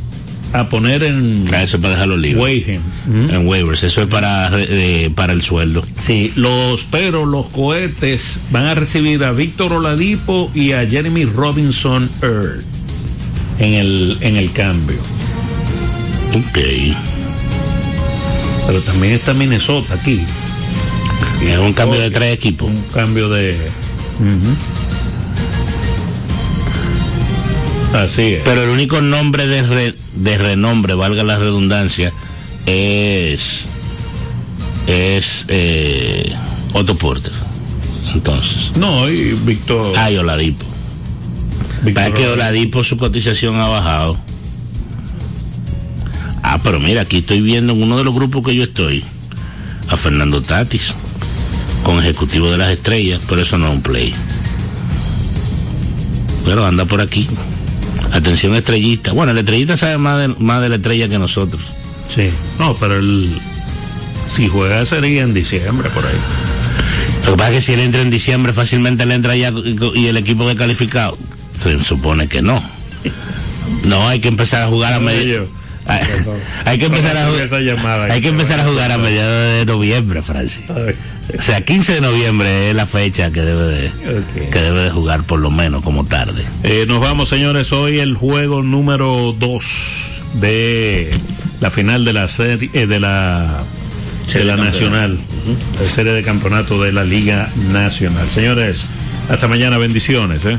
a poner en Ah, Eso es para dejarlo libre. Wayham. En waivers, eso es para, eh, para el sueldo. Sí, los, pero los cohetes van a recibir a Víctor Oladipo y a Jeremy Robinson Earl en el, en el cambio. Ok. Pero también está Minnesota aquí. Es un cambio de tres equipos. Un cambio de. Así es. Pero el único nombre de, re- de renombre, valga la redundancia, es es eh, Otto Porter. Entonces. No, y Víctor. Ah, y Oladipo. Para que Oladipo. Su cotización ha bajado. Ah, pero mira, aquí estoy viendo en uno de los grupos que yo estoy a Fernando Tatis con ejecutivo de las estrellas, pero eso no es un play. Pero anda por aquí. Atención estrellista. Bueno, el estrellista sabe más de, más de la estrella que nosotros. Sí. No, pero el. Si juega sería en diciembre por ahí. Lo que pasa es que si él entra en diciembre, fácilmente le entra ya y, y el equipo que calificado. Se supone que no. No, hay que empezar a jugar a mediados. [laughs] Hay, hay que empezar a jugar. Hay que empezar a jugar a mediados de noviembre, Francis. O sea, 15 de noviembre es la fecha que debe de, que debe de jugar por lo menos como tarde. Eh, nos vamos, señores. Hoy el juego número 2 de la final de la serie eh, de la de la nacional, la serie de campeonato de la Liga Nacional. Señores, hasta mañana, bendiciones. ¿eh?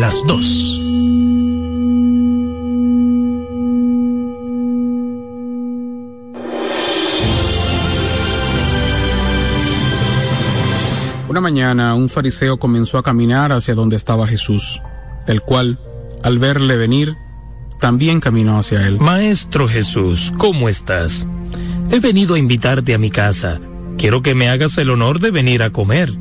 las dos. Una mañana un fariseo comenzó a caminar hacia donde estaba Jesús, el cual, al verle venir, también caminó hacia él. Maestro Jesús, ¿cómo estás? He venido a invitarte a mi casa. Quiero que me hagas el honor de venir a comer.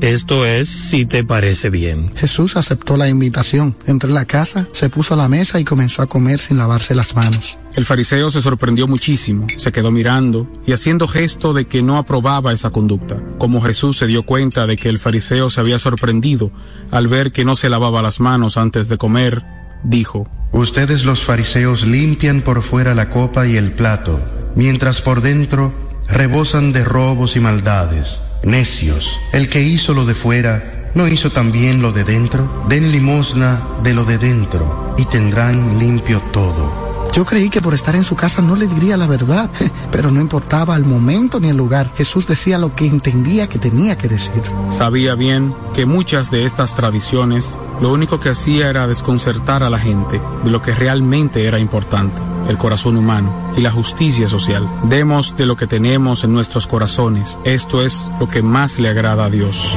Esto es, si te parece bien. Jesús aceptó la invitación, entró en la casa, se puso a la mesa y comenzó a comer sin lavarse las manos. El fariseo se sorprendió muchísimo, se quedó mirando y haciendo gesto de que no aprobaba esa conducta. Como Jesús se dio cuenta de que el fariseo se había sorprendido al ver que no se lavaba las manos antes de comer, dijo, Ustedes los fariseos limpian por fuera la copa y el plato, mientras por dentro rebosan de robos y maldades. Necios, el que hizo lo de fuera, ¿no hizo también lo de dentro? Den limosna de lo de dentro y tendrán limpio todo. Yo creí que por estar en su casa no le diría la verdad, [laughs] pero no importaba el momento ni el lugar. Jesús decía lo que entendía que tenía que decir. Sabía bien que muchas de estas tradiciones lo único que hacía era desconcertar a la gente de lo que realmente era importante, el corazón humano y la justicia social. Demos de lo que tenemos en nuestros corazones. Esto es lo que más le agrada a Dios.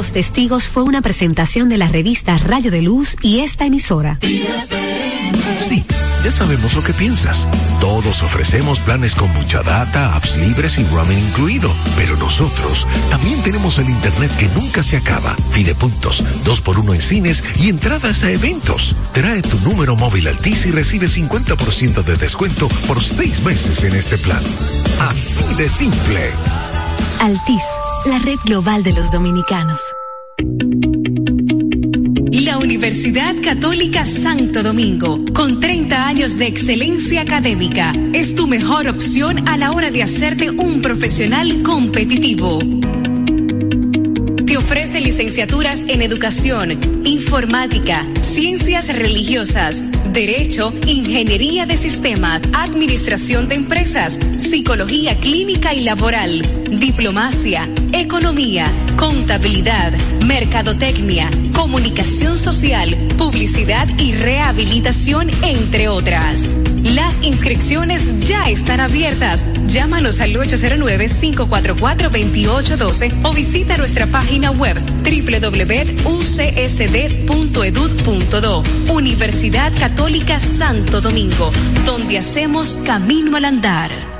Los Testigos fue una presentación de la revista Rayo de Luz y esta emisora. Sí, ya sabemos lo que piensas. Todos ofrecemos planes con mucha data, apps libres y roaming incluido. Pero nosotros también tenemos el internet que nunca se acaba. Fidepuntos, dos por uno en cines y entradas a eventos. Trae tu número móvil Altis y recibe 50% de descuento por seis meses en este plan. Así de simple. Altis, la red global de los dominicanos. La Universidad Católica Santo Domingo, con 30 años de excelencia académica, es tu mejor opción a la hora de hacerte un profesional competitivo. Te ofrece licenciaturas en educación, informática, ciencias religiosas, derecho, ingeniería de sistemas, administración de empresas, psicología clínica y laboral, diplomacia, economía, contabilidad, mercadotecnia, comunicación social, publicidad y rehabilitación, entre otras. Las inscripciones ya están abiertas. Llámanos al 809-544-2812 o visita nuestra página web www.ucsd.edu.do. Universidad Católica Santo Domingo, donde hacemos camino al andar.